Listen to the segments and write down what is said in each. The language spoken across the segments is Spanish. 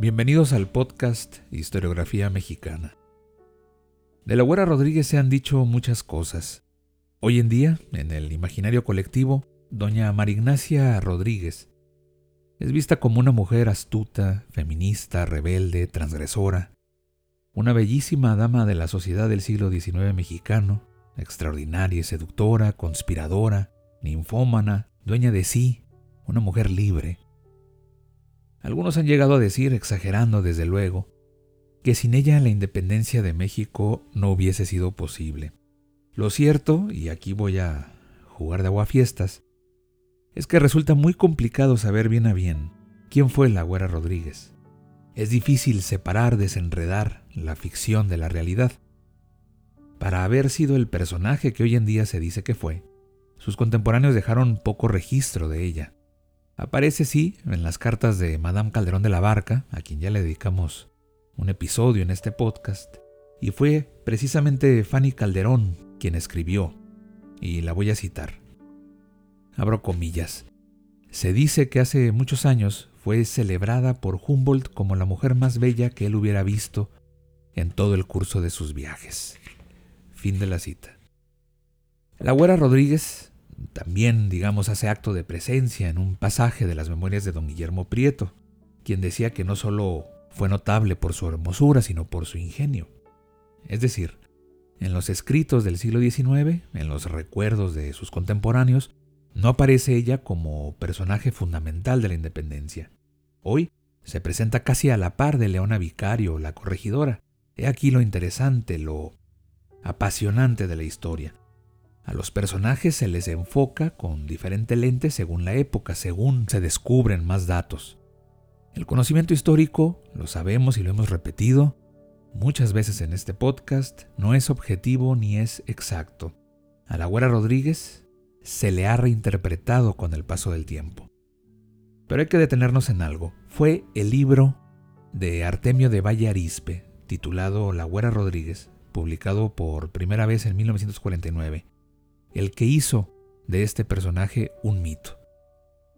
Bienvenidos al podcast Historiografía Mexicana. De la Güera Rodríguez se han dicho muchas cosas. Hoy en día, en el imaginario colectivo, doña Marignacia Rodríguez es vista como una mujer astuta, feminista, rebelde, transgresora, una bellísima dama de la sociedad del siglo XIX mexicano, extraordinaria y seductora, conspiradora, ninfómana, dueña de sí, una mujer libre, algunos han llegado a decir, exagerando desde luego, que sin ella la independencia de México no hubiese sido posible. Lo cierto, y aquí voy a jugar de aguafiestas, es que resulta muy complicado saber bien a bien quién fue la Güera Rodríguez. Es difícil separar, desenredar la ficción de la realidad. Para haber sido el personaje que hoy en día se dice que fue, sus contemporáneos dejaron poco registro de ella. Aparece, sí, en las cartas de Madame Calderón de la Barca, a quien ya le dedicamos un episodio en este podcast, y fue precisamente Fanny Calderón quien escribió, y la voy a citar. Abro comillas. Se dice que hace muchos años fue celebrada por Humboldt como la mujer más bella que él hubiera visto en todo el curso de sus viajes. Fin de la cita. La Güera Rodríguez también, digamos, hace acto de presencia en un pasaje de las memorias de don Guillermo Prieto, quien decía que no solo fue notable por su hermosura, sino por su ingenio. Es decir, en los escritos del siglo XIX, en los recuerdos de sus contemporáneos, no aparece ella como personaje fundamental de la independencia. Hoy se presenta casi a la par de Leona Vicario, la corregidora. He aquí lo interesante, lo apasionante de la historia. A los personajes se les enfoca con diferente lente según la época, según se descubren más datos. El conocimiento histórico, lo sabemos y lo hemos repetido muchas veces en este podcast, no es objetivo ni es exacto. A la Güera Rodríguez se le ha reinterpretado con el paso del tiempo. Pero hay que detenernos en algo. Fue el libro de Artemio de Valle Arispe, titulado La Güera Rodríguez, publicado por primera vez en 1949 el que hizo de este personaje un mito.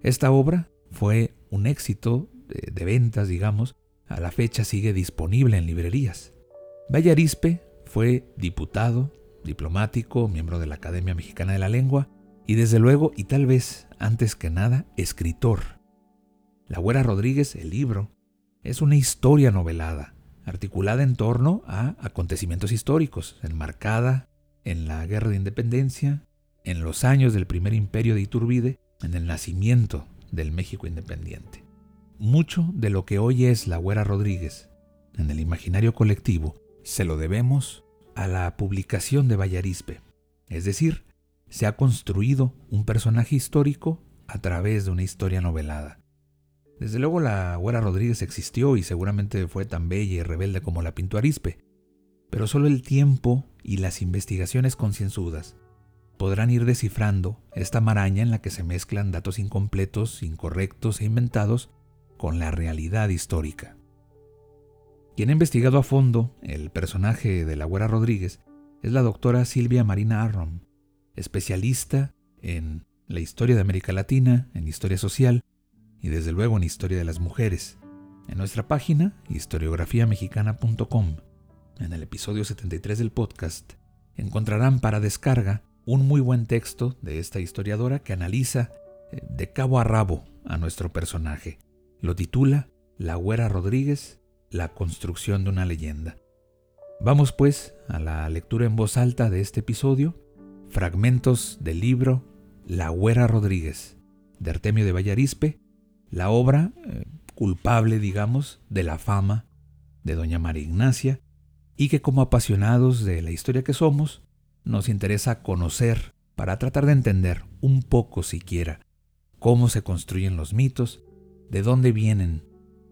Esta obra fue un éxito de, ventas, digamos, a la fecha sigue disponible en librerías. Vallarispe fue diputado, diplomático, miembro de la Academia Mexicana de la Lengua y desde luego, y tal vez antes que nada, escritor. La Güera Rodríguez, el libro, es una historia novelada, articulada en torno a acontecimientos históricos, enmarcada en la Guerra de Independencia, en los años del primer imperio de Iturbide, en el nacimiento del México independiente. Mucho de lo que hoy es la Güera Rodríguez en el imaginario colectivo se lo debemos a la publicación de Vallarispe, es decir, se ha construido un personaje histórico a través de una historia novelada. Desde luego la Güera Rodríguez existió y seguramente fue tan bella y rebelde como la pintó Arispe, pero solo el tiempo y las investigaciones concienzudas podrán ir descifrando esta maraña en la que se mezclan datos incompletos, incorrectos e inventados con la realidad histórica. Quien ha investigado a fondo el personaje de la Güera Rodríguez es la doctora Silvia Marina Arrom, especialista en la historia de América Latina, en historia social y desde luego en historia de las mujeres. En nuestra página historiografiamexicana.com en el episodio 73 del podcast, encontrarán para descarga un muy buen texto de esta historiadora que analiza eh, de cabo a rabo a nuestro personaje. Lo titula La Güera Rodríguez, la construcción de una leyenda. Vamos pues a la lectura en voz alta de este episodio, fragmentos del libro La Güera Rodríguez, de Artemio de Vallarispe, la obra eh, culpable, digamos, de la fama de doña María Ignacia, y que como apasionados de la historia que somos, nos interesa conocer para tratar de entender un poco siquiera cómo se construyen los mitos, de dónde vienen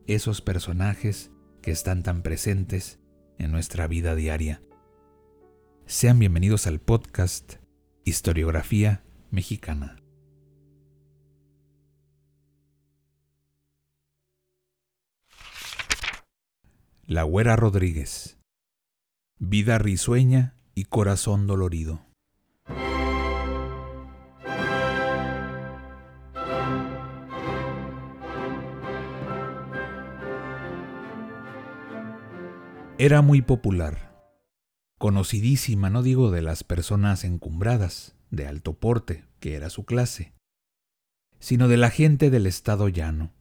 esos personajes que están tan presentes en nuestra vida diaria. Sean bienvenidos al podcast Historiografía Mexicana. La Güera Rodríguez. Vida risueña y corazón dolorido. Era muy popular, conocidísima, no digo de las personas encumbradas, de alto porte, que era su clase, sino de la gente del estado llano.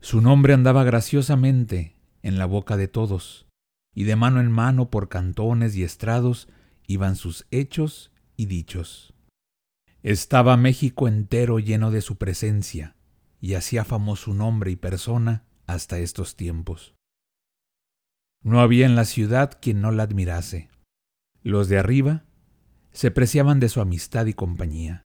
Su nombre andaba graciosamente en la boca de todos, y de mano en mano por cantones y estrados iban sus hechos y dichos. Estaba México entero lleno de su presencia, y hacía famoso su nombre y persona hasta estos tiempos. No había en la ciudad quien no la admirase. Los de arriba se preciaban de su amistad y compañía.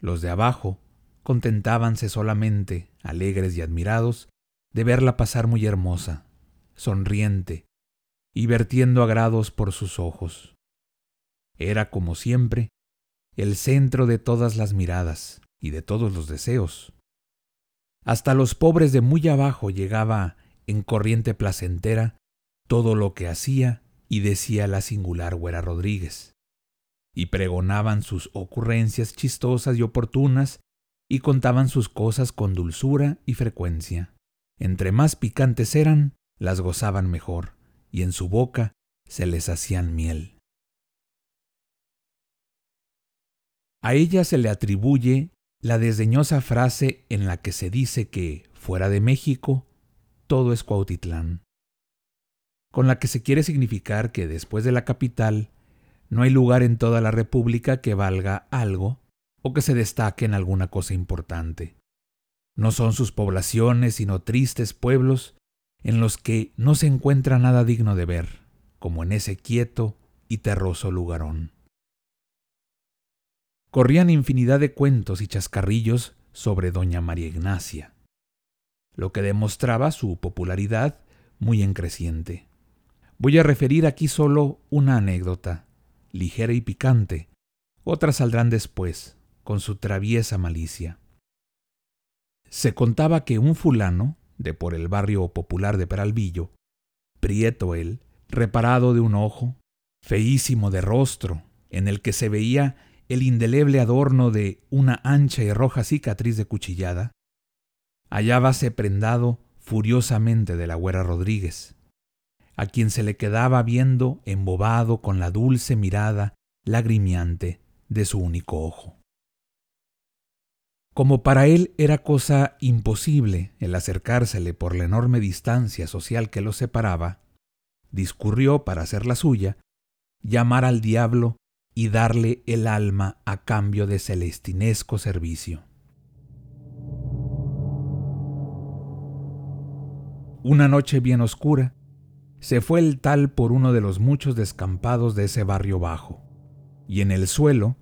Los de abajo contentábanse solamente, alegres y admirados, de verla pasar muy hermosa, sonriente, y vertiendo agrados por sus ojos. Era, como siempre, el centro de todas las miradas y de todos los deseos. Hasta los pobres de muy abajo llegaba, en corriente placentera, todo lo que hacía y decía la singular Güera Rodríguez, y pregonaban sus ocurrencias chistosas y oportunas, y contaban sus cosas con dulzura y frecuencia. Entre más picantes eran, las gozaban mejor, y en su boca se les hacían miel. A ella se le atribuye la desdeñosa frase en la que se dice que, fuera de México, todo es Cuautitlán con la que se quiere significar que después de la capital no hay lugar en toda la República que valga algo o que se destaque en alguna cosa importante. No son sus poblaciones, sino tristes pueblos en los que no se encuentra nada digno de ver, como en ese quieto y terroso lugarón. Corrían infinidad de cuentos y chascarrillos sobre doña María Ignacia, lo que demostraba su popularidad muy en creciente. Voy a referir aquí solo una anécdota, ligera y picante. Otras saldrán después, con su traviesa malicia. Se contaba que un fulano, de por el barrio popular de Peralvillo, prieto él, reparado de un ojo, feísimo de rostro, en el que se veía el indeleble adorno de una ancha y roja cicatriz de cuchillada, hallábase prendado furiosamente de la güera Rodríguez, a quien se le quedaba viendo embobado con la dulce mirada lagrimiante de su único ojo. Como para él era cosa imposible el acercársele por la enorme distancia social que los separaba, discurrió para hacer la suya, llamar al diablo y darle el alma a cambio de celestinesco servicio. Una noche bien oscura, se fue el tal por uno de los muchos descampados de ese barrio bajo, y en el suelo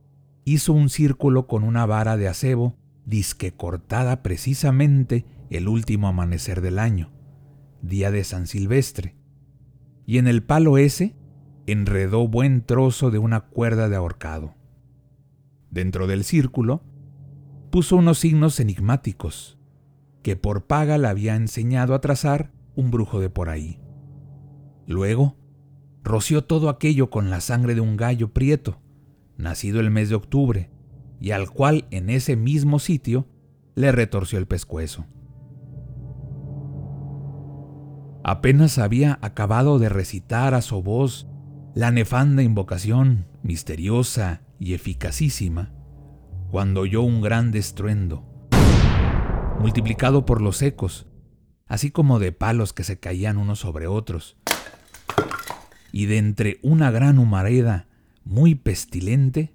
hizo un círculo con una vara de acebo disque cortada precisamente el último amanecer del año, día de San Silvestre, y en el palo ese enredó buen trozo de una cuerda de ahorcado. Dentro del círculo puso unos signos enigmáticos, que por paga le había enseñado a trazar un brujo de por ahí. Luego, roció todo aquello con la sangre de un gallo prieto, nacido el mes de octubre, y al cual en ese mismo sitio le retorció el pescuezo. Apenas había acabado de recitar a su voz la nefanda invocación, misteriosa y eficacísima, cuando oyó un gran estruendo, multiplicado por los ecos, así como de palos que se caían unos sobre otros, y de entre una gran humareda muy pestilente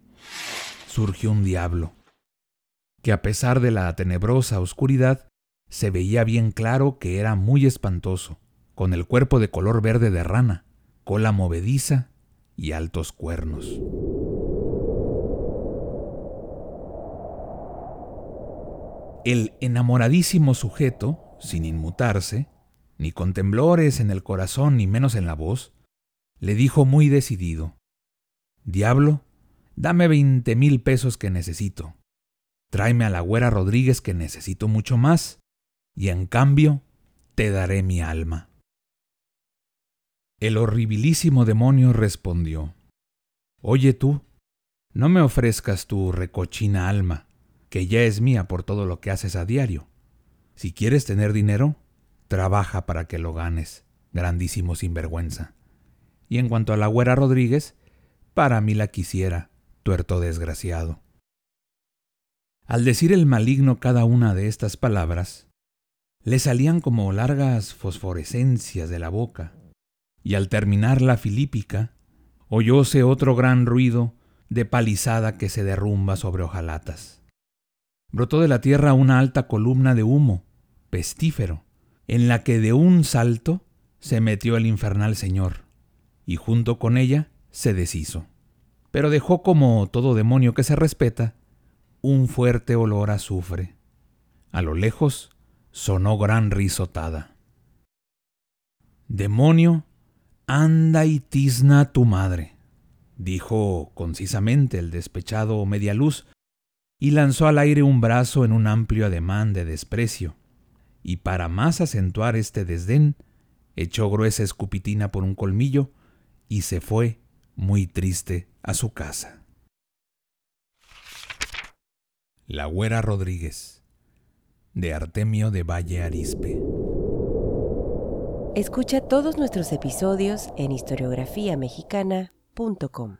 surgió un diablo, que a pesar de la tenebrosa oscuridad, se veía bien claro que era muy espantoso, con el cuerpo de color verde de rana, cola movediza y altos cuernos. El enamoradísimo sujeto, sin inmutarse, ni con temblores en el corazón ni menos en la voz, le dijo muy decidido, Diablo, dame veinte mil pesos que necesito. Tráeme a la güera Rodríguez que necesito mucho más, y en cambio te daré mi alma. El horribilísimo demonio respondió, Oye tú, no me ofrezcas tu recochina alma, que ya es mía por todo lo que haces a diario. Si quieres tener dinero, trabaja para que lo ganes, grandísimo sinvergüenza. Y en cuanto a la güera Rodríguez, para mí la quisiera, tuerto desgraciado. Al decir el maligno cada una de estas palabras, le salían como largas fosforescencias de la boca, y al terminar la filípica, oyóse otro gran ruido de palizada que se derrumba sobre hojalatas. Brotó de la tierra una alta columna de humo, pestífero, en la que de un salto se metió el infernal señor, y junto con ella se deshizo. Pero dejó como todo demonio que se respeta un fuerte olor a azufre. A lo lejos sonó gran risotada. Demonio, anda y tizna tu madre, dijo concisamente el despechado Medialuz, y lanzó al aire un brazo en un amplio ademán de desprecio, y para más acentuar este desdén, echó gruesa escupitina por un colmillo y se fue, muy triste, a su casa. La Güera Rodríguez, de Artemio de Valle Arispe. Escucha todos nuestros episodios en historiografiamexicana.com.